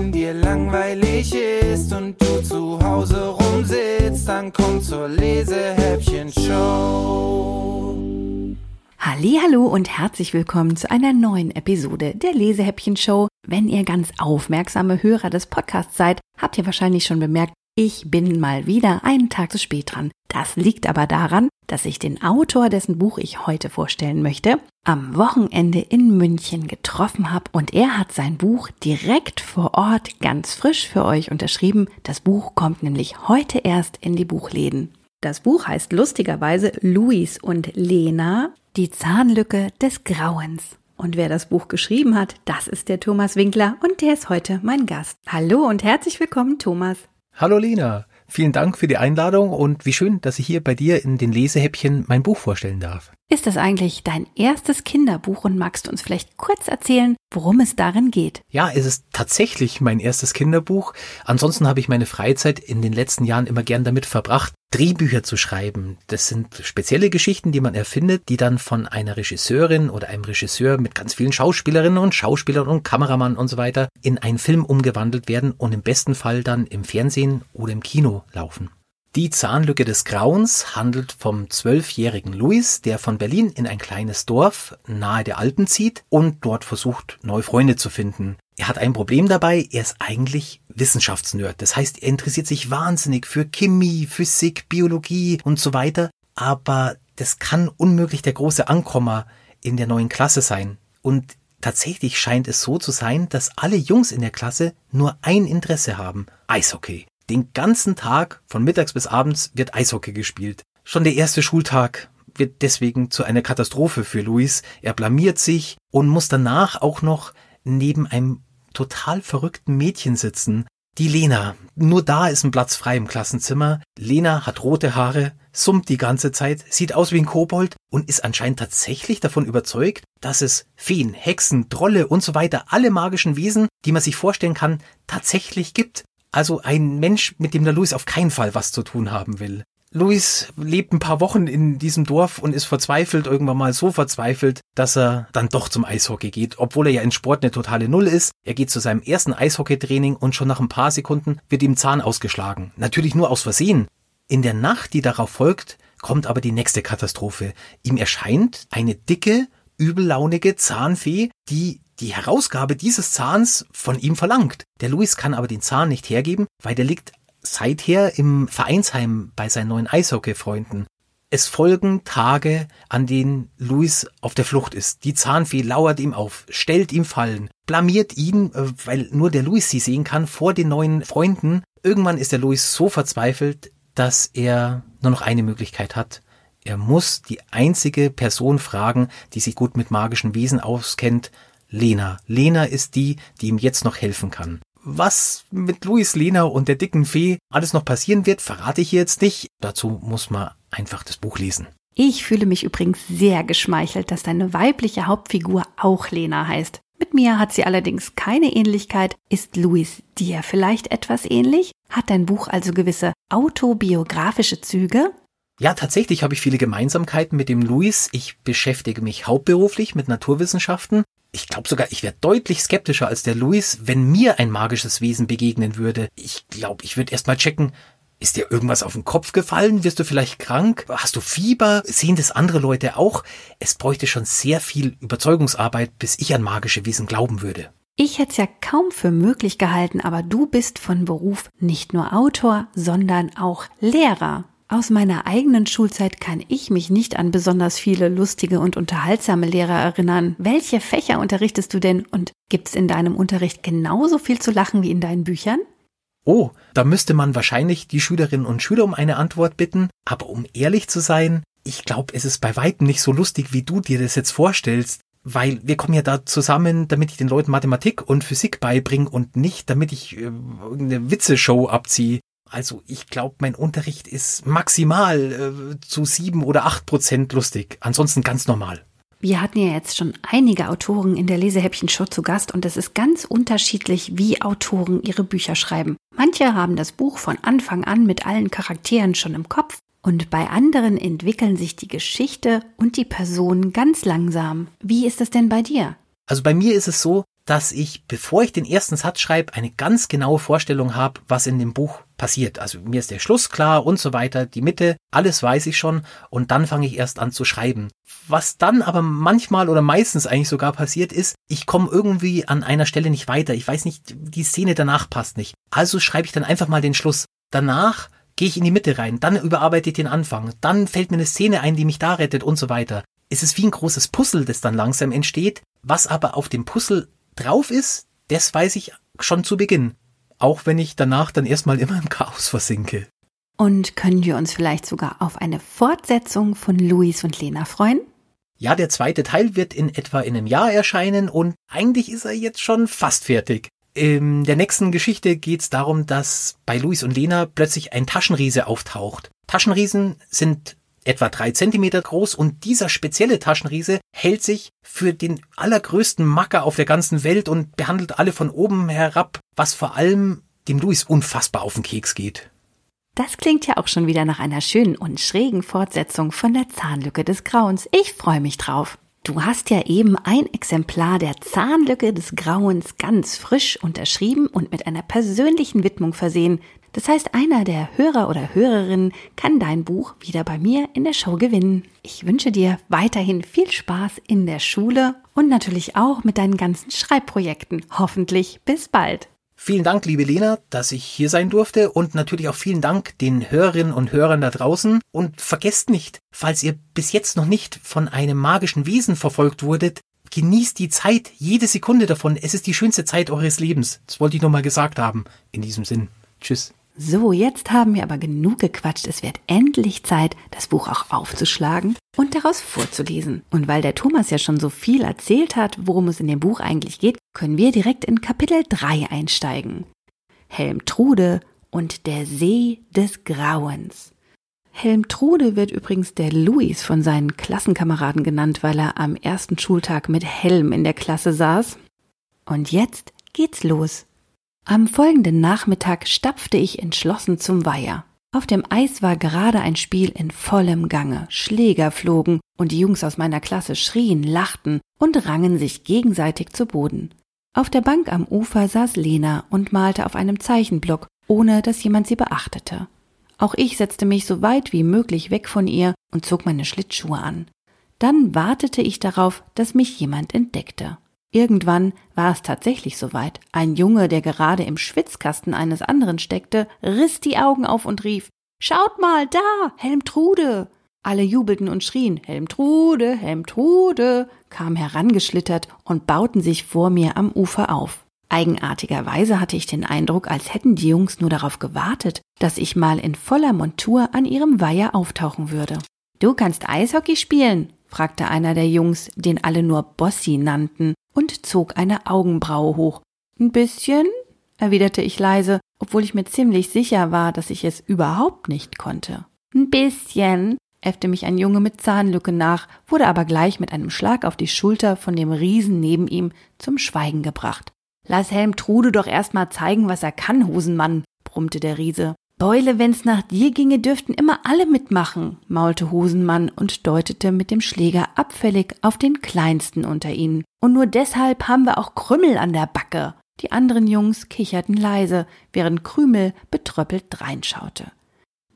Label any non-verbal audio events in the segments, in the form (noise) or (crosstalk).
Wenn dir langweilig ist und du zu Hause rumsitzt, dann komm zur Lesehäppchen-Show. Hallo und herzlich willkommen zu einer neuen Episode der Lesehäppchen Show. Wenn ihr ganz aufmerksame Hörer des Podcasts seid, habt ihr wahrscheinlich schon bemerkt, ich bin mal wieder einen Tag zu spät dran. Das liegt aber daran, dass ich den Autor, dessen Buch ich heute vorstellen möchte, am Wochenende in München getroffen habe und er hat sein Buch direkt vor Ort ganz frisch für euch unterschrieben. Das Buch kommt nämlich heute erst in die Buchläden. Das Buch heißt lustigerweise Luis und Lena, die Zahnlücke des Grauens. Und wer das Buch geschrieben hat, das ist der Thomas Winkler und der ist heute mein Gast. Hallo und herzlich willkommen, Thomas. Hallo Lena, vielen Dank für die Einladung und wie schön, dass ich hier bei dir in den Lesehäppchen mein Buch vorstellen darf. Ist das eigentlich dein erstes Kinderbuch und magst du uns vielleicht kurz erzählen, worum es darin geht? Ja, es ist tatsächlich mein erstes Kinderbuch. Ansonsten habe ich meine Freizeit in den letzten Jahren immer gern damit verbracht, Drehbücher zu schreiben. Das sind spezielle Geschichten, die man erfindet, die dann von einer Regisseurin oder einem Regisseur mit ganz vielen Schauspielerinnen und Schauspielern und Kameramann und so weiter in einen Film umgewandelt werden und im besten Fall dann im Fernsehen oder im Kino laufen. Die Zahnlücke des Grauens handelt vom zwölfjährigen Louis, der von Berlin in ein kleines Dorf nahe der Alpen zieht und dort versucht, neue Freunde zu finden. Er hat ein Problem dabei, er ist eigentlich Wissenschaftsnerd. Das heißt, er interessiert sich wahnsinnig für Chemie, Physik, Biologie und so weiter. Aber das kann unmöglich der große Ankommer in der neuen Klasse sein. Und tatsächlich scheint es so zu sein, dass alle Jungs in der Klasse nur ein Interesse haben. Eishockey. Den ganzen Tag, von mittags bis abends, wird Eishockey gespielt. Schon der erste Schultag wird deswegen zu einer Katastrophe für Luis. Er blamiert sich und muss danach auch noch neben einem total verrückten Mädchen sitzen. Die Lena. Nur da ist ein Platz frei im Klassenzimmer. Lena hat rote Haare, summt die ganze Zeit, sieht aus wie ein Kobold und ist anscheinend tatsächlich davon überzeugt, dass es Feen, Hexen, Trolle und so weiter, alle magischen Wesen, die man sich vorstellen kann, tatsächlich gibt. Also ein Mensch, mit dem der Louis auf keinen Fall was zu tun haben will. Louis lebt ein paar Wochen in diesem Dorf und ist verzweifelt, irgendwann mal so verzweifelt, dass er dann doch zum Eishockey geht, obwohl er ja in Sport eine totale Null ist. Er geht zu seinem ersten Eishockeytraining und schon nach ein paar Sekunden wird ihm Zahn ausgeschlagen. Natürlich nur aus Versehen. In der Nacht, die darauf folgt, kommt aber die nächste Katastrophe. Ihm erscheint eine dicke, übellaunige Zahnfee, die die Herausgabe dieses Zahns von ihm verlangt. Der Luis kann aber den Zahn nicht hergeben, weil der liegt seither im Vereinsheim bei seinen neuen Eishockey-Freunden. Es folgen Tage, an denen Luis auf der Flucht ist. Die Zahnfee lauert ihm auf, stellt ihm Fallen, blamiert ihn, äh, weil nur der Luis sie sehen kann, vor den neuen Freunden. Irgendwann ist der Luis so verzweifelt, dass er nur noch eine Möglichkeit hat. Er muss die einzige Person fragen, die sich gut mit magischen Wesen auskennt, Lena. Lena ist die, die ihm jetzt noch helfen kann. Was mit Luis, Lena und der dicken Fee alles noch passieren wird, verrate ich jetzt nicht. Dazu muss man einfach das Buch lesen. Ich fühle mich übrigens sehr geschmeichelt, dass deine weibliche Hauptfigur auch Lena heißt. Mit mir hat sie allerdings keine Ähnlichkeit. Ist Luis dir vielleicht etwas ähnlich? Hat dein Buch also gewisse autobiografische Züge? Ja, tatsächlich habe ich viele Gemeinsamkeiten mit dem Luis. Ich beschäftige mich hauptberuflich mit Naturwissenschaften ich glaube sogar, ich wäre deutlich skeptischer als der Luis, wenn mir ein magisches Wesen begegnen würde. Ich glaube, ich würde erst mal checken, ist dir irgendwas auf den Kopf gefallen? Wirst du vielleicht krank? Hast du Fieber? Sehen das andere Leute auch? Es bräuchte schon sehr viel Überzeugungsarbeit, bis ich an magische Wesen glauben würde. Ich hätte es ja kaum für möglich gehalten, aber du bist von Beruf nicht nur Autor, sondern auch Lehrer. Aus meiner eigenen Schulzeit kann ich mich nicht an besonders viele lustige und unterhaltsame Lehrer erinnern. Welche Fächer unterrichtest du denn und gibt's in deinem Unterricht genauso viel zu lachen wie in deinen Büchern? Oh, da müsste man wahrscheinlich die Schülerinnen und Schüler um eine Antwort bitten, aber um ehrlich zu sein, ich glaube, es ist bei weitem nicht so lustig, wie du dir das jetzt vorstellst, weil wir kommen ja da zusammen, damit ich den Leuten Mathematik und Physik beibringe und nicht, damit ich äh, irgendeine Witzeshow abziehe. Also ich glaube, mein Unterricht ist maximal äh, zu sieben oder acht Prozent lustig. Ansonsten ganz normal. Wir hatten ja jetzt schon einige Autoren in der Lesehäppchen-Show zu Gast und es ist ganz unterschiedlich, wie Autoren ihre Bücher schreiben. Manche haben das Buch von Anfang an mit allen Charakteren schon im Kopf und bei anderen entwickeln sich die Geschichte und die Personen ganz langsam. Wie ist es denn bei dir? Also bei mir ist es so, dass ich, bevor ich den ersten Satz schreibe, eine ganz genaue Vorstellung habe, was in dem Buch passiert. Also mir ist der Schluss klar und so weiter, die Mitte, alles weiß ich schon und dann fange ich erst an zu schreiben. Was dann aber manchmal oder meistens eigentlich sogar passiert ist, ich komme irgendwie an einer Stelle nicht weiter. Ich weiß nicht, die Szene danach passt nicht. Also schreibe ich dann einfach mal den Schluss. Danach gehe ich in die Mitte rein, dann überarbeite ich den Anfang, dann fällt mir eine Szene ein, die mich da rettet und so weiter. Es ist wie ein großes Puzzle, das dann langsam entsteht. Was aber auf dem Puzzle drauf ist, das weiß ich schon zu Beginn. Auch wenn ich danach dann erstmal immer im Chaos versinke. Und können wir uns vielleicht sogar auf eine Fortsetzung von Luis und Lena freuen? Ja, der zweite Teil wird in etwa in einem Jahr erscheinen und eigentlich ist er jetzt schon fast fertig. In der nächsten Geschichte geht es darum, dass bei Luis und Lena plötzlich ein Taschenriese auftaucht. Taschenriesen sind etwa drei Zentimeter groß und dieser spezielle Taschenriese hält sich für den allergrößten Macker auf der ganzen Welt und behandelt alle von oben herab, was vor allem dem Luis unfassbar auf den Keks geht. Das klingt ja auch schon wieder nach einer schönen und schrägen Fortsetzung von der Zahnlücke des Grauens. Ich freue mich drauf. Du hast ja eben ein Exemplar der Zahnlücke des Grauens ganz frisch unterschrieben und mit einer persönlichen Widmung versehen. Das heißt, einer der Hörer oder Hörerinnen kann dein Buch wieder bei mir in der Show gewinnen. Ich wünsche dir weiterhin viel Spaß in der Schule und natürlich auch mit deinen ganzen Schreibprojekten. Hoffentlich bis bald. Vielen Dank, liebe Lena, dass ich hier sein durfte und natürlich auch vielen Dank den Hörerinnen und Hörern da draußen. Und vergesst nicht, falls ihr bis jetzt noch nicht von einem magischen Wesen verfolgt wurdet, genießt die Zeit, jede Sekunde davon. Es ist die schönste Zeit eures Lebens. Das wollte ich nur mal gesagt haben. In diesem Sinn. Tschüss. So, jetzt haben wir aber genug gequatscht. Es wird endlich Zeit, das Buch auch aufzuschlagen und daraus vorzulesen. Und weil der Thomas ja schon so viel erzählt hat, worum es in dem Buch eigentlich geht, können wir direkt in Kapitel 3 einsteigen. Helmtrude und der See des Grauens. Helmtrude wird übrigens der Luis von seinen Klassenkameraden genannt, weil er am ersten Schultag mit Helm in der Klasse saß. Und jetzt geht's los. Am folgenden Nachmittag stapfte ich entschlossen zum Weiher. Auf dem Eis war gerade ein Spiel in vollem Gange. Schläger flogen und die Jungs aus meiner Klasse schrien, lachten und rangen sich gegenseitig zu Boden. Auf der Bank am Ufer saß Lena und malte auf einem Zeichenblock, ohne dass jemand sie beachtete. Auch ich setzte mich so weit wie möglich weg von ihr und zog meine Schlittschuhe an. Dann wartete ich darauf, dass mich jemand entdeckte. Irgendwann war es tatsächlich soweit. Ein Junge, der gerade im Schwitzkasten eines anderen steckte, riss die Augen auf und rief Schaut mal, da, Helmtrude. Alle jubelten und schrien Helmtrude, Helmtrude, kam herangeschlittert und bauten sich vor mir am Ufer auf. Eigenartigerweise hatte ich den Eindruck, als hätten die Jungs nur darauf gewartet, dass ich mal in voller Montur an ihrem Weiher auftauchen würde. Du kannst Eishockey spielen, fragte einer der Jungs, den alle nur Bossi nannten, und zog eine Augenbraue hoch. Ein bisschen, erwiderte ich leise, obwohl ich mir ziemlich sicher war, dass ich es überhaupt nicht konnte. Ein bisschen, äffte mich ein Junge mit Zahnlücke nach, wurde aber gleich mit einem Schlag auf die Schulter von dem Riesen neben ihm zum Schweigen gebracht. Lass Helm Trude doch erst mal zeigen, was er kann, Hosenmann, brummte der Riese. Beule, wenn's nach dir ginge, dürften immer alle mitmachen, maulte Hosenmann und deutete mit dem Schläger abfällig auf den kleinsten unter ihnen. Und nur deshalb haben wir auch Krümmel an der Backe. Die anderen Jungs kicherten leise, während Krümel betröppelt dreinschaute.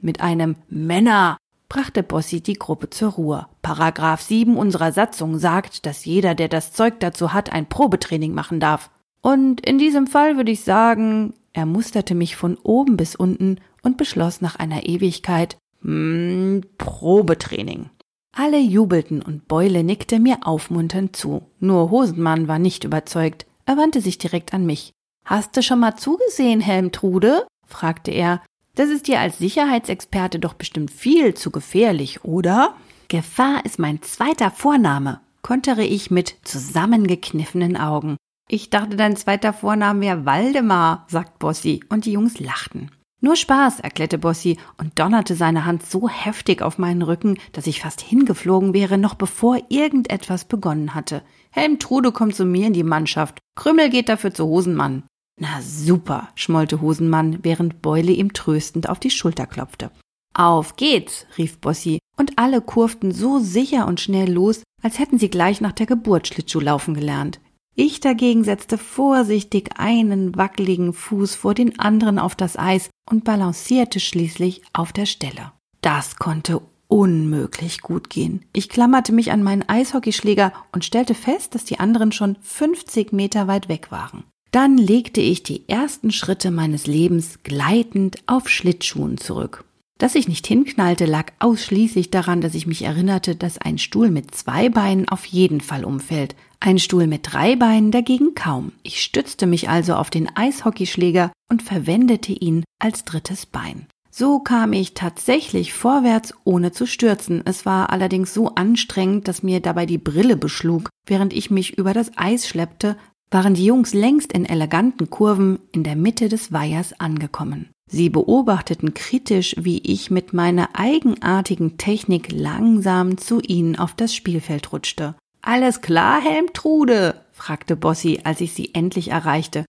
Mit einem Männer brachte Bossi die Gruppe zur Ruhe. Paragraph 7 unserer Satzung sagt, dass jeder, der das Zeug dazu hat, ein Probetraining machen darf. Und in diesem Fall würde ich sagen, er musterte mich von oben bis unten und beschloss nach einer Ewigkeit, hm, Probetraining. Alle jubelten und Beule nickte mir aufmunternd zu. Nur Hosenmann war nicht überzeugt. Er wandte sich direkt an mich. Hast du schon mal zugesehen, Helmtrude? fragte er. Das ist dir als Sicherheitsexperte doch bestimmt viel zu gefährlich, oder? Gefahr ist mein zweiter Vorname, kontere ich mit zusammengekniffenen Augen. Ich dachte, dein zweiter Vorname wäre Waldemar, sagt Bossi, und die Jungs lachten. Nur Spaß, erklärte Bossi und donnerte seine Hand so heftig auf meinen Rücken, dass ich fast hingeflogen wäre, noch bevor irgendetwas begonnen hatte. Helmtrude kommt zu mir in die Mannschaft. Krümmel geht dafür zu Hosenmann. Na super, schmollte Hosenmann, während Beule ihm tröstend auf die Schulter klopfte. Auf geht's, rief Bossi, und alle kurften so sicher und schnell los, als hätten sie gleich nach der Geburt Schlittschuh laufen gelernt. Ich dagegen setzte vorsichtig einen wackeligen Fuß vor den anderen auf das Eis und balancierte schließlich auf der Stelle. Das konnte unmöglich gut gehen. Ich klammerte mich an meinen Eishockeyschläger und stellte fest, dass die anderen schon 50 Meter weit weg waren. Dann legte ich die ersten Schritte meines Lebens gleitend auf Schlittschuhen zurück. Dass ich nicht hinknallte, lag ausschließlich daran, dass ich mich erinnerte, dass ein Stuhl mit zwei Beinen auf jeden Fall umfällt, ein Stuhl mit drei Beinen dagegen kaum. Ich stützte mich also auf den Eishockeyschläger und verwendete ihn als drittes Bein. So kam ich tatsächlich vorwärts, ohne zu stürzen. Es war allerdings so anstrengend, dass mir dabei die Brille beschlug. Während ich mich über das Eis schleppte, waren die Jungs längst in eleganten Kurven in der Mitte des Weihers angekommen. Sie beobachteten kritisch, wie ich mit meiner eigenartigen Technik langsam zu ihnen auf das Spielfeld rutschte. Alles klar, Helmtrude? fragte Bossi, als ich sie endlich erreichte.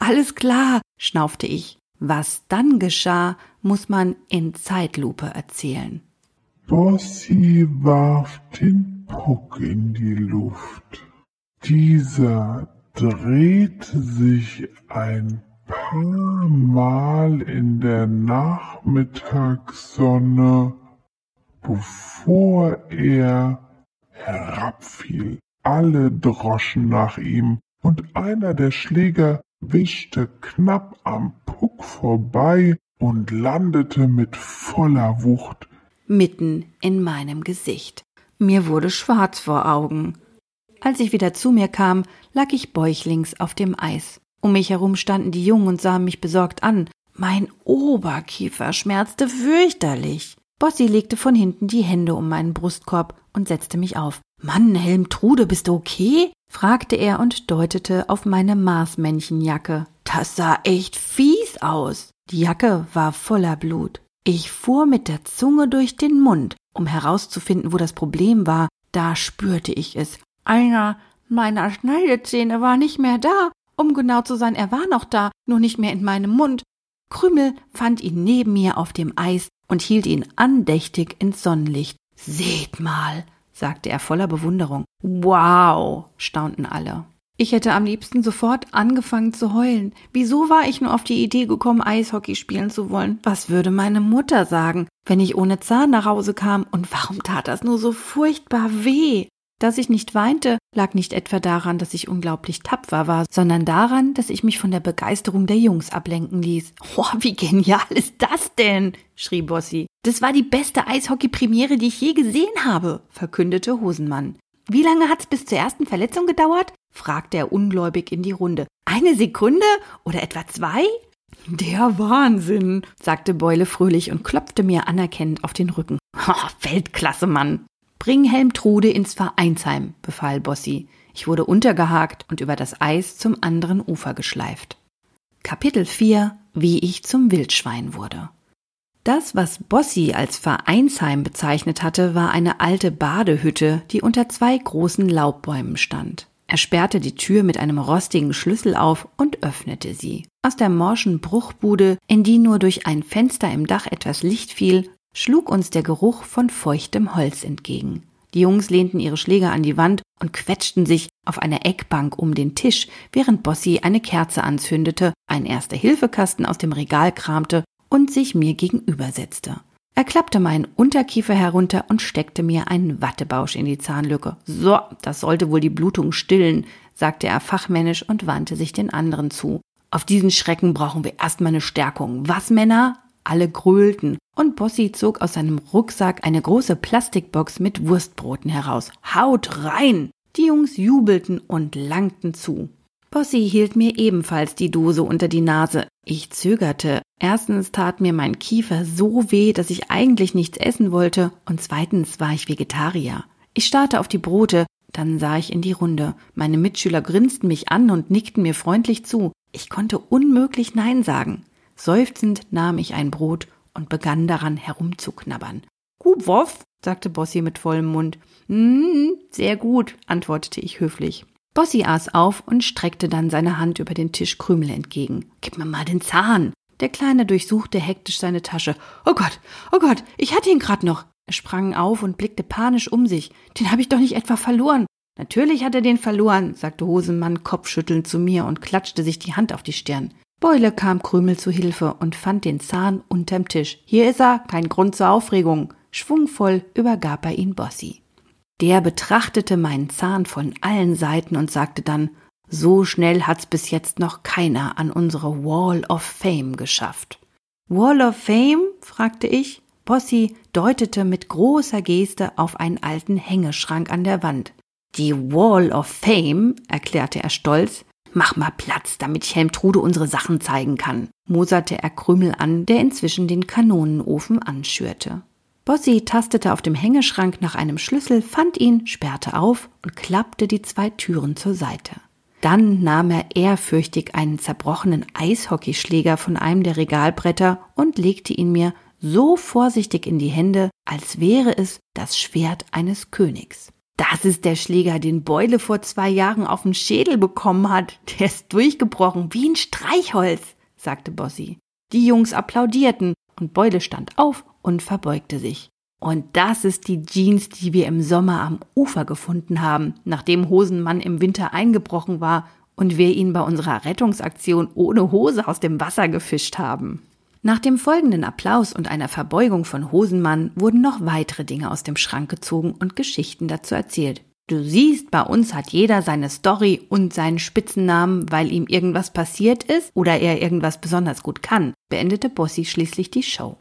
Alles klar, schnaufte ich. Was dann geschah, muss man in Zeitlupe erzählen. Bossi warf den Puck in die Luft. Dieser drehte sich ein Mal in der Nachmittagssonne, bevor er herabfiel. Alle droschen nach ihm, und einer der Schläger wischte knapp am Puck vorbei und landete mit voller Wucht mitten in meinem Gesicht. Mir wurde schwarz vor Augen. Als ich wieder zu mir kam, lag ich bäuchlings auf dem Eis. Um mich herum standen die Jungen und sahen mich besorgt an. Mein Oberkiefer schmerzte fürchterlich. Bossi legte von hinten die Hände um meinen Brustkorb und setzte mich auf. Mann, Helmtrude, bist du okay? fragte er und deutete auf meine Marsmännchenjacke. Das sah echt fies aus. Die Jacke war voller Blut. Ich fuhr mit der Zunge durch den Mund, um herauszufinden, wo das Problem war. Da spürte ich es. Einer meiner Schneidezähne war nicht mehr da. Um genau zu sein, er war noch da, nur nicht mehr in meinem Mund. Krümel fand ihn neben mir auf dem Eis und hielt ihn andächtig ins Sonnenlicht. Seht mal, sagte er voller Bewunderung. Wow, staunten alle. Ich hätte am liebsten sofort angefangen zu heulen. Wieso war ich nur auf die Idee gekommen, Eishockey spielen zu wollen? Was würde meine Mutter sagen, wenn ich ohne Zahn nach Hause kam? Und warum tat das nur so furchtbar weh? Dass ich nicht weinte, lag nicht etwa daran, dass ich unglaublich tapfer war, sondern daran, dass ich mich von der Begeisterung der Jungs ablenken ließ. Oh, wie genial ist das denn? schrie Bossi. Das war die beste Eishockey-Premiere, die ich je gesehen habe, verkündete Hosenmann. Wie lange hat's bis zur ersten Verletzung gedauert? fragte er ungläubig in die Runde. Eine Sekunde oder etwa zwei? Der Wahnsinn, sagte Beule fröhlich und klopfte mir anerkennend auf den Rücken. Oh, Weltklasse, Mann. Bring Helmtrude ins Vereinsheim, befahl Bossi. Ich wurde untergehakt und über das Eis zum anderen Ufer geschleift. Kapitel 4 Wie ich zum Wildschwein wurde. Das, was Bossi als Vereinsheim bezeichnet hatte, war eine alte Badehütte, die unter zwei großen Laubbäumen stand. Er sperrte die Tür mit einem rostigen Schlüssel auf und öffnete sie. Aus der morschen Bruchbude, in die nur durch ein Fenster im Dach etwas Licht fiel, schlug uns der Geruch von feuchtem Holz entgegen. Die Jungs lehnten ihre Schläger an die Wand und quetschten sich auf einer Eckbank um den Tisch, während Bossi eine Kerze anzündete, einen Erste-Hilfe-Kasten aus dem Regal kramte und sich mir gegenübersetzte. Er klappte meinen Unterkiefer herunter und steckte mir einen Wattebausch in die Zahnlücke. So, das sollte wohl die Blutung stillen, sagte er fachmännisch und wandte sich den anderen zu. Auf diesen Schrecken brauchen wir erstmal eine Stärkung. Was, Männer? Alle grölten, und Bossi zog aus seinem Rucksack eine große Plastikbox mit Wurstbroten heraus. Haut rein! Die Jungs jubelten und langten zu. Bossi hielt mir ebenfalls die Dose unter die Nase. Ich zögerte. Erstens tat mir mein Kiefer so weh, dass ich eigentlich nichts essen wollte, und zweitens war ich Vegetarier. Ich starrte auf die Brote, dann sah ich in die Runde. Meine Mitschüler grinsten mich an und nickten mir freundlich zu. Ich konnte unmöglich Nein sagen. Seufzend nahm ich ein Brot und begann daran herumzuknabbern. Gut, Woff, sagte Bossi mit vollem Mund. Mm, sehr gut, antwortete ich höflich. Bossi aß auf und streckte dann seine Hand über den Tisch Krümel entgegen. Gib mir mal den Zahn. Der Kleine durchsuchte hektisch seine Tasche. Oh Gott, oh Gott, ich hatte ihn grad noch. Er sprang auf und blickte panisch um sich. Den habe ich doch nicht etwa verloren. Natürlich hat er den verloren, sagte Hosenmann kopfschüttelnd zu mir und klatschte sich die Hand auf die Stirn. Beule kam Krümel zu Hilfe und fand den Zahn unterm Tisch. Hier ist er, kein Grund zur Aufregung. Schwungvoll übergab er ihn Bossi. Der betrachtete meinen Zahn von allen Seiten und sagte dann, so schnell hat's bis jetzt noch keiner an unsere Wall of Fame geschafft. Wall of Fame? fragte ich. Bossi deutete mit großer Geste auf einen alten Hängeschrank an der Wand. Die Wall of Fame, erklärte er stolz. Mach mal Platz, damit ich Helmtrude unsere Sachen zeigen kann, moserte er Krümel an, der inzwischen den Kanonenofen anschürte. Bossi tastete auf dem Hängeschrank nach einem Schlüssel, fand ihn, sperrte auf und klappte die zwei Türen zur Seite. Dann nahm er ehrfürchtig einen zerbrochenen Eishockeyschläger von einem der Regalbretter und legte ihn mir so vorsichtig in die Hände, als wäre es das Schwert eines Königs. Das ist der Schläger, den Beule vor zwei Jahren auf den Schädel bekommen hat. Der ist durchgebrochen wie ein Streichholz, sagte Bossi. Die Jungs applaudierten und Beule stand auf und verbeugte sich. Und das ist die Jeans, die wir im Sommer am Ufer gefunden haben, nachdem Hosenmann im Winter eingebrochen war und wir ihn bei unserer Rettungsaktion ohne Hose aus dem Wasser gefischt haben. Nach dem folgenden Applaus und einer Verbeugung von Hosenmann wurden noch weitere Dinge aus dem Schrank gezogen und Geschichten dazu erzählt. Du siehst, bei uns hat jeder seine Story und seinen Spitzennamen, weil ihm irgendwas passiert ist oder er irgendwas besonders gut kann, beendete Bossi schließlich die Show.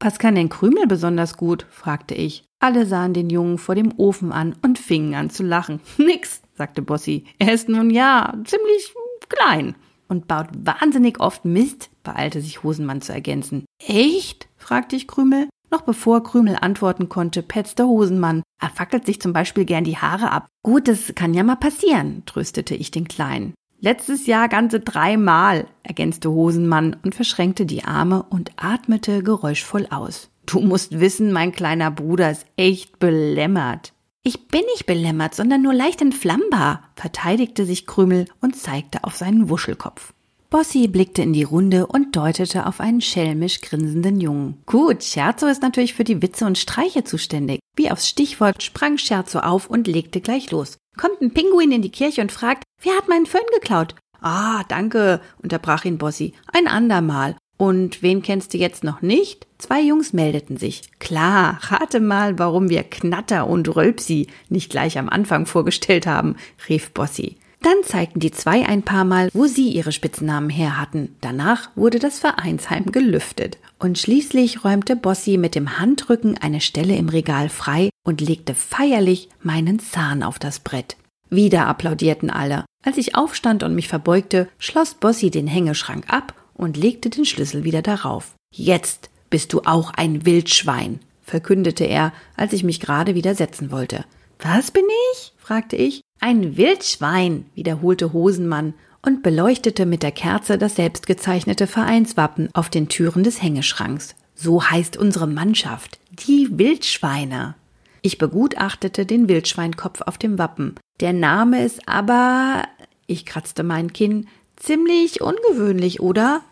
Was kann denn Krümel besonders gut? fragte ich. Alle sahen den Jungen vor dem Ofen an und fingen an zu lachen. (laughs) Nix, sagte Bossi. Er ist nun ja ziemlich klein und baut wahnsinnig oft Mist, beeilte sich Hosenmann zu ergänzen. Echt? fragte ich Krümel. Noch bevor Krümel antworten konnte, petzte Hosenmann. Er fackelt sich zum Beispiel gern die Haare ab. Gut, das kann ja mal passieren, tröstete ich den Kleinen. Letztes Jahr ganze dreimal, ergänzte Hosenmann und verschränkte die Arme und atmete geräuschvoll aus. Du musst wissen, mein kleiner Bruder ist echt belämmert. Ich bin nicht belämmert, sondern nur leicht entflammbar, verteidigte sich Krümel und zeigte auf seinen Wuschelkopf. Bossi blickte in die Runde und deutete auf einen schelmisch grinsenden Jungen. Gut, Scherzo ist natürlich für die Witze und Streiche zuständig. Wie aufs Stichwort sprang Scherzo auf und legte gleich los. Kommt ein Pinguin in die Kirche und fragt, wer hat meinen Föhn geklaut? Ah, danke, unterbrach ihn Bossi. Ein andermal. Und wen kennst du jetzt noch nicht? Zwei Jungs meldeten sich. Klar, rate mal, warum wir Knatter und Rölpsi nicht gleich am Anfang vorgestellt haben, rief Bossi. Dann zeigten die zwei ein paar Mal, wo sie ihre Spitznamen her hatten. Danach wurde das Vereinsheim gelüftet. Und schließlich räumte Bossi mit dem Handrücken eine Stelle im Regal frei und legte feierlich meinen Zahn auf das Brett. Wieder applaudierten alle. Als ich aufstand und mich verbeugte, schloss Bossi den Hängeschrank ab und legte den Schlüssel wieder darauf. Jetzt bist du auch ein Wildschwein, verkündete er, als ich mich gerade wieder setzen wollte. Was bin ich? fragte ich. Ein Wildschwein, wiederholte Hosenmann und beleuchtete mit der Kerze das selbstgezeichnete Vereinswappen auf den Türen des Hängeschranks. So heißt unsere Mannschaft, die Wildschweine. Ich begutachtete den Wildschweinkopf auf dem Wappen. Der Name ist aber, ich kratzte mein Kinn, Ziemlich ungewöhnlich, oder?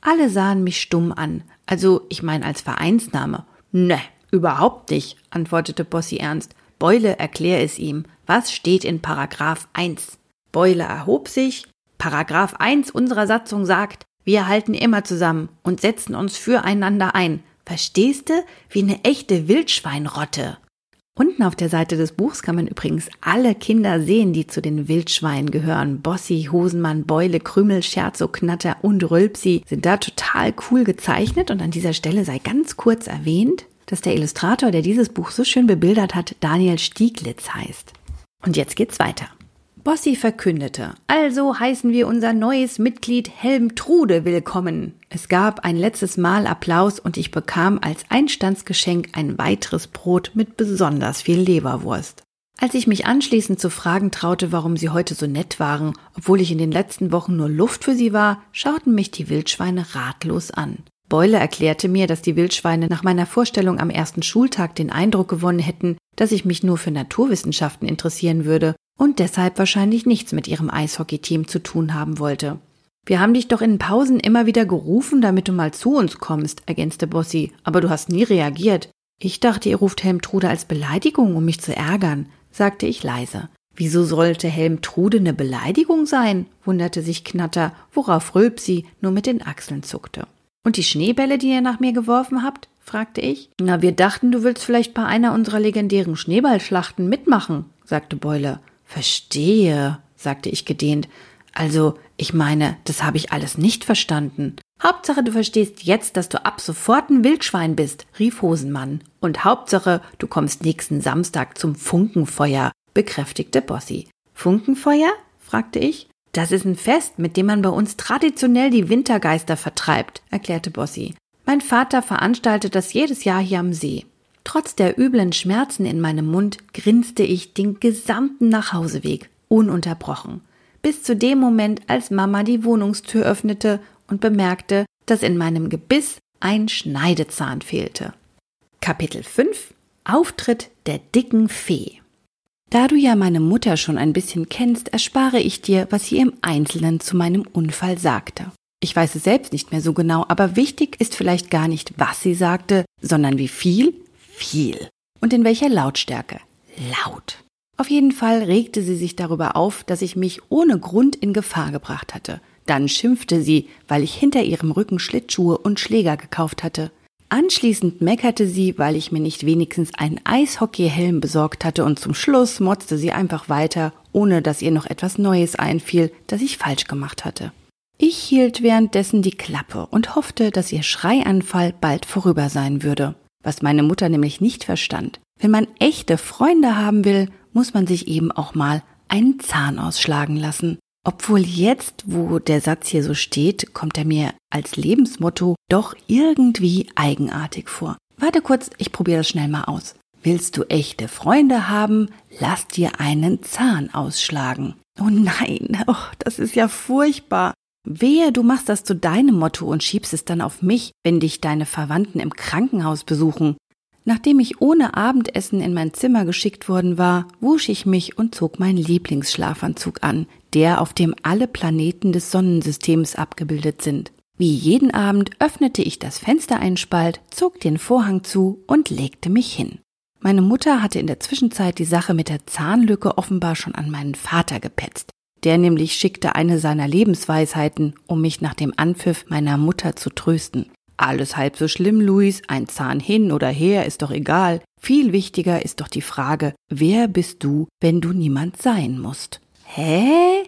Alle sahen mich stumm an. Also, ich meine als Vereinsname. Ne, überhaupt nicht, antwortete Bossi ernst. Beule, erklär es ihm. Was steht in Paragraph 1? Beule erhob sich. Paragraph 1 unserer Satzung sagt, wir halten immer zusammen und setzen uns füreinander ein. Verstehste? Wie eine echte Wildschweinrotte. Unten auf der Seite des Buchs kann man übrigens alle Kinder sehen, die zu den Wildschweinen gehören. Bossi, Hosenmann, Beule, Krümel, Scherzo, Knatter und Rülpsi sind da total cool gezeichnet und an dieser Stelle sei ganz kurz erwähnt, dass der Illustrator, der dieses Buch so schön bebildert hat, Daniel Stieglitz heißt. Und jetzt geht's weiter. Bossi verkündete, also heißen wir unser neues Mitglied Helmtrude willkommen. Es gab ein letztes Mal Applaus und ich bekam als Einstandsgeschenk ein weiteres Brot mit besonders viel Leberwurst. Als ich mich anschließend zu fragen traute, warum sie heute so nett waren, obwohl ich in den letzten Wochen nur Luft für sie war, schauten mich die Wildschweine ratlos an. Beule erklärte mir, dass die Wildschweine nach meiner Vorstellung am ersten Schultag den Eindruck gewonnen hätten, dass ich mich nur für Naturwissenschaften interessieren würde und deshalb wahrscheinlich nichts mit ihrem Eishockeyteam zu tun haben wollte. Wir haben dich doch in Pausen immer wieder gerufen, damit du mal zu uns kommst, ergänzte Bossi, aber du hast nie reagiert. Ich dachte, ihr ruft Helmtrude als Beleidigung, um mich zu ärgern, sagte ich leise. Wieso sollte Helmtrude eine Beleidigung sein? wunderte sich Knatter, worauf Rülpsi nur mit den Achseln zuckte. Und die Schneebälle, die ihr nach mir geworfen habt? fragte ich. Na, wir dachten, du willst vielleicht bei einer unserer legendären Schneeballschlachten mitmachen, sagte Beule. Verstehe, sagte ich gedehnt. Also, ich meine, das habe ich alles nicht verstanden. Hauptsache, du verstehst jetzt, dass du ab sofort ein Wildschwein bist, rief Hosenmann. Und Hauptsache, du kommst nächsten Samstag zum Funkenfeuer, bekräftigte Bossi. Funkenfeuer? fragte ich. Das ist ein Fest, mit dem man bei uns traditionell die Wintergeister vertreibt, erklärte Bossi. Mein Vater veranstaltet das jedes Jahr hier am See. Trotz der üblen Schmerzen in meinem Mund grinste ich den gesamten Nachhauseweg, ununterbrochen. Bis zu dem Moment, als Mama die Wohnungstür öffnete und bemerkte, dass in meinem Gebiss ein Schneidezahn fehlte. Kapitel 5 Auftritt der dicken Fee da du ja meine Mutter schon ein bisschen kennst, erspare ich dir, was sie im Einzelnen zu meinem Unfall sagte. Ich weiß es selbst nicht mehr so genau, aber wichtig ist vielleicht gar nicht, was sie sagte, sondern wie viel, viel. Und in welcher Lautstärke, laut. Auf jeden Fall regte sie sich darüber auf, dass ich mich ohne Grund in Gefahr gebracht hatte. Dann schimpfte sie, weil ich hinter ihrem Rücken Schlittschuhe und Schläger gekauft hatte. Anschließend meckerte sie, weil ich mir nicht wenigstens einen Eishockeyhelm besorgt hatte und zum Schluss motzte sie einfach weiter, ohne dass ihr noch etwas Neues einfiel, das ich falsch gemacht hatte. Ich hielt währenddessen die Klappe und hoffte, dass ihr Schreianfall bald vorüber sein würde, was meine Mutter nämlich nicht verstand. Wenn man echte Freunde haben will, muss man sich eben auch mal einen Zahn ausschlagen lassen. Obwohl jetzt, wo der Satz hier so steht, kommt er mir als Lebensmotto doch irgendwie eigenartig vor. Warte kurz, ich probiere das schnell mal aus. Willst du echte Freunde haben? Lass dir einen Zahn ausschlagen. Oh nein, (laughs) oh, das ist ja furchtbar. Wehe, du machst das zu deinem Motto und schiebst es dann auf mich, wenn dich deine Verwandten im Krankenhaus besuchen. Nachdem ich ohne Abendessen in mein Zimmer geschickt worden war, wusch ich mich und zog meinen Lieblingsschlafanzug an, der auf dem alle Planeten des Sonnensystems abgebildet sind. Wie jeden Abend öffnete ich das Fenster einen Spalt, zog den Vorhang zu und legte mich hin. Meine Mutter hatte in der Zwischenzeit die Sache mit der Zahnlücke offenbar schon an meinen Vater gepetzt. Der nämlich schickte eine seiner Lebensweisheiten, um mich nach dem Anpfiff meiner Mutter zu trösten. Alles halb so schlimm, Luis, ein Zahn hin oder her ist doch egal. Viel wichtiger ist doch die Frage, wer bist du, wenn du niemand sein musst? Hä?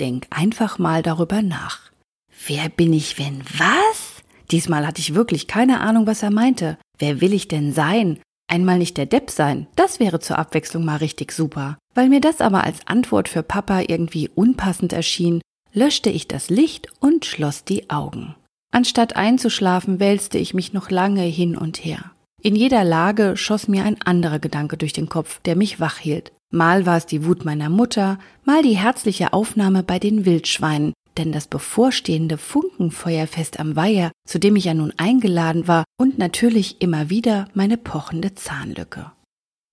Denk einfach mal darüber nach. Wer bin ich, wenn was? Diesmal hatte ich wirklich keine Ahnung, was er meinte. Wer will ich denn sein? Einmal nicht der Depp sein, das wäre zur Abwechslung mal richtig super. Weil mir das aber als Antwort für Papa irgendwie unpassend erschien, löschte ich das Licht und schloss die Augen. Anstatt einzuschlafen, wälzte ich mich noch lange hin und her. In jeder Lage schoss mir ein anderer Gedanke durch den Kopf, der mich wach hielt. Mal war es die Wut meiner Mutter, mal die herzliche Aufnahme bei den Wildschweinen, denn das bevorstehende Funkenfeuerfest am Weiher, zu dem ich ja nun eingeladen war, und natürlich immer wieder meine pochende Zahnlücke.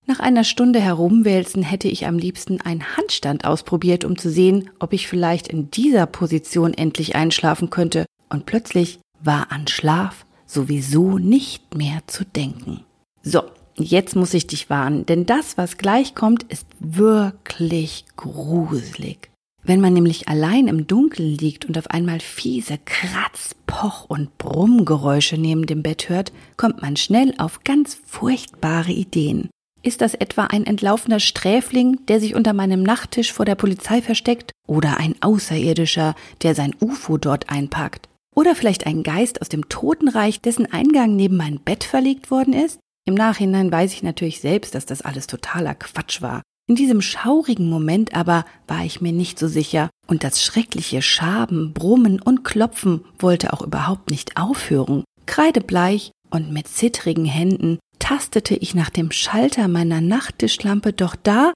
Nach einer Stunde herumwälzen hätte ich am liebsten einen Handstand ausprobiert, um zu sehen, ob ich vielleicht in dieser Position endlich einschlafen könnte, und plötzlich war an Schlaf sowieso nicht mehr zu denken. So, jetzt muss ich dich warnen, denn das, was gleich kommt, ist wirklich gruselig. Wenn man nämlich allein im Dunkeln liegt und auf einmal fiese Kratz, Poch und Brummgeräusche neben dem Bett hört, kommt man schnell auf ganz furchtbare Ideen. Ist das etwa ein entlaufener Sträfling, der sich unter meinem Nachttisch vor der Polizei versteckt? Oder ein Außerirdischer, der sein UFO dort einpackt? Oder vielleicht ein Geist aus dem Totenreich, dessen Eingang neben mein Bett verlegt worden ist? Im Nachhinein weiß ich natürlich selbst, dass das alles totaler Quatsch war. In diesem schaurigen Moment aber war ich mir nicht so sicher, und das schreckliche Schaben, Brummen und Klopfen wollte auch überhaupt nicht aufhören. Kreidebleich und mit zittrigen Händen tastete ich nach dem Schalter meiner Nachttischlampe, doch da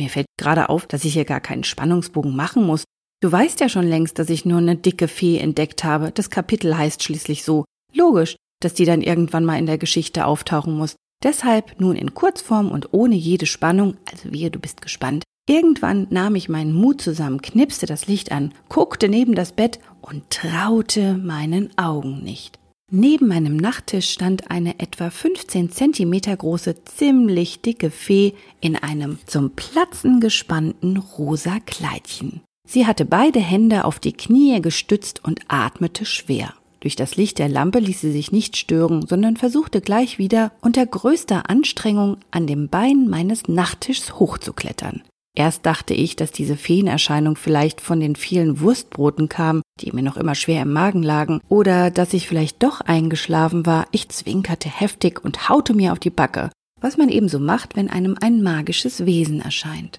mir fällt gerade auf, dass ich hier gar keinen Spannungsbogen machen muss, Du weißt ja schon längst, dass ich nur eine dicke Fee entdeckt habe. Das Kapitel heißt schließlich so. Logisch, dass die dann irgendwann mal in der Geschichte auftauchen muss. Deshalb nun in Kurzform und ohne jede Spannung, also wehe, du bist gespannt. Irgendwann nahm ich meinen Mut zusammen, knipste das Licht an, guckte neben das Bett und traute meinen Augen nicht. Neben meinem Nachttisch stand eine etwa 15 Zentimeter große, ziemlich dicke Fee in einem zum Platzen gespannten rosa Kleidchen. Sie hatte beide Hände auf die Knie gestützt und atmete schwer. Durch das Licht der Lampe ließ sie sich nicht stören, sondern versuchte gleich wieder unter größter Anstrengung an dem Bein meines Nachttischs hochzuklettern. Erst dachte ich, dass diese Feenerscheinung vielleicht von den vielen Wurstbroten kam, die mir noch immer schwer im Magen lagen, oder dass ich vielleicht doch eingeschlafen war. Ich zwinkerte heftig und haute mir auf die Backe, was man ebenso macht, wenn einem ein magisches Wesen erscheint.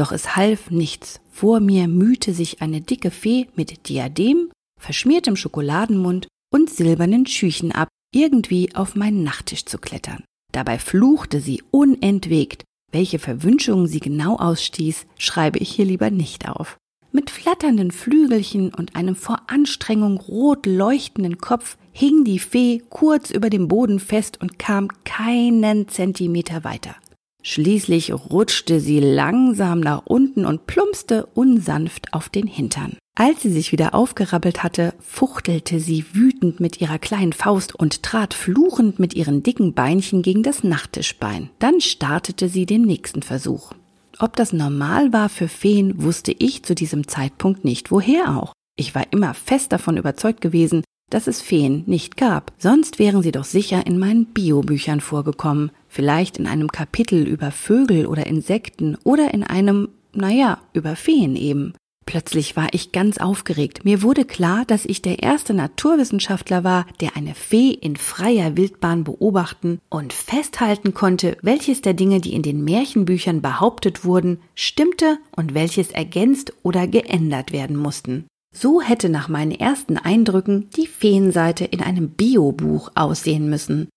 Doch es half nichts. Vor mir mühte sich eine dicke Fee mit Diadem, verschmiertem Schokoladenmund und silbernen Schüchen ab, irgendwie auf meinen Nachttisch zu klettern. Dabei fluchte sie unentwegt welche Verwünschungen sie genau ausstieß, schreibe ich hier lieber nicht auf. Mit flatternden Flügelchen und einem vor Anstrengung rot leuchtenden Kopf hing die Fee kurz über dem Boden fest und kam keinen Zentimeter weiter. Schließlich rutschte sie langsam nach unten und plumpste unsanft auf den Hintern. Als sie sich wieder aufgerappelt hatte, fuchtelte sie wütend mit ihrer kleinen Faust und trat fluchend mit ihren dicken Beinchen gegen das Nachttischbein. Dann startete sie den nächsten Versuch. Ob das normal war für Feen, wusste ich zu diesem Zeitpunkt nicht, woher auch. Ich war immer fest davon überzeugt gewesen, dass es Feen nicht gab. Sonst wären sie doch sicher in meinen Biobüchern vorgekommen. Vielleicht in einem Kapitel über Vögel oder Insekten oder in einem, naja, über Feen eben. Plötzlich war ich ganz aufgeregt. Mir wurde klar, dass ich der erste Naturwissenschaftler war, der eine Fee in freier Wildbahn beobachten und festhalten konnte, welches der Dinge, die in den Märchenbüchern behauptet wurden, stimmte und welches ergänzt oder geändert werden mussten. So hätte nach meinen ersten Eindrücken die Feenseite in einem Biobuch aussehen müssen.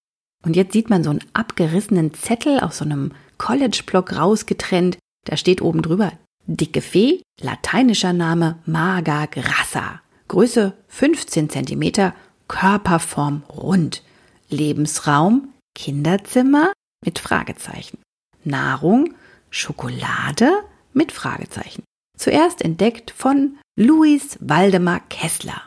Und jetzt sieht man so einen abgerissenen Zettel aus so einem College-Block rausgetrennt. Da steht oben drüber Dicke Fee, lateinischer Name Maga grassa. Größe 15 cm, Körperform rund. Lebensraum Kinderzimmer mit Fragezeichen. Nahrung Schokolade mit Fragezeichen. Zuerst entdeckt von Louis Waldemar Kessler.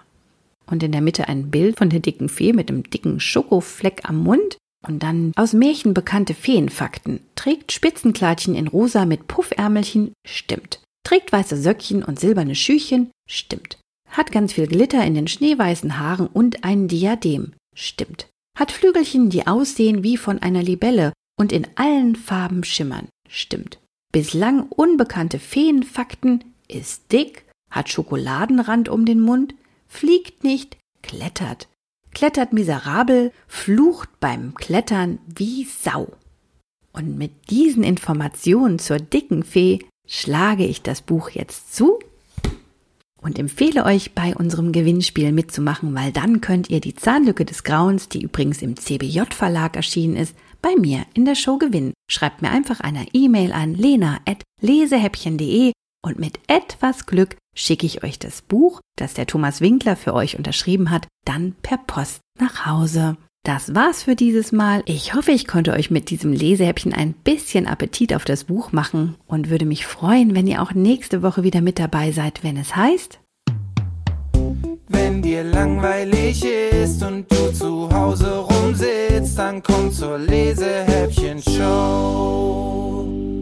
Und in der Mitte ein Bild von der dicken Fee mit dem dicken Schokofleck am Mund. Und dann aus Märchen bekannte Feenfakten. Trägt Spitzenkleidchen in rosa mit Puffärmelchen? Stimmt. Trägt weiße Söckchen und silberne Schüchen? Stimmt. Hat ganz viel Glitter in den schneeweißen Haaren und ein Diadem? Stimmt. Hat Flügelchen, die aussehen wie von einer Libelle und in allen Farben schimmern? Stimmt. Bislang unbekannte Feenfakten ist dick, hat Schokoladenrand um den Mund, fliegt nicht, klettert, klettert miserabel, flucht beim Klettern wie Sau. Und mit diesen Informationen zur dicken Fee schlage ich das Buch jetzt zu und empfehle euch bei unserem Gewinnspiel mitzumachen, weil dann könnt ihr die Zahnlücke des Grauens, die übrigens im CBJ Verlag erschienen ist, bei mir in der Show gewinnen. Schreibt mir einfach eine E-Mail an lena@lesehäppchen.de und mit etwas Glück schicke ich euch das Buch, das der Thomas Winkler für euch unterschrieben hat, dann per Post nach Hause. Das war's für dieses Mal. Ich hoffe, ich konnte euch mit diesem Lesehäppchen ein bisschen Appetit auf das Buch machen und würde mich freuen, wenn ihr auch nächste Woche wieder mit dabei seid, wenn es heißt. Wenn dir langweilig ist und du zu Hause rumsitzt, dann komm zur Lesehäppchen Show.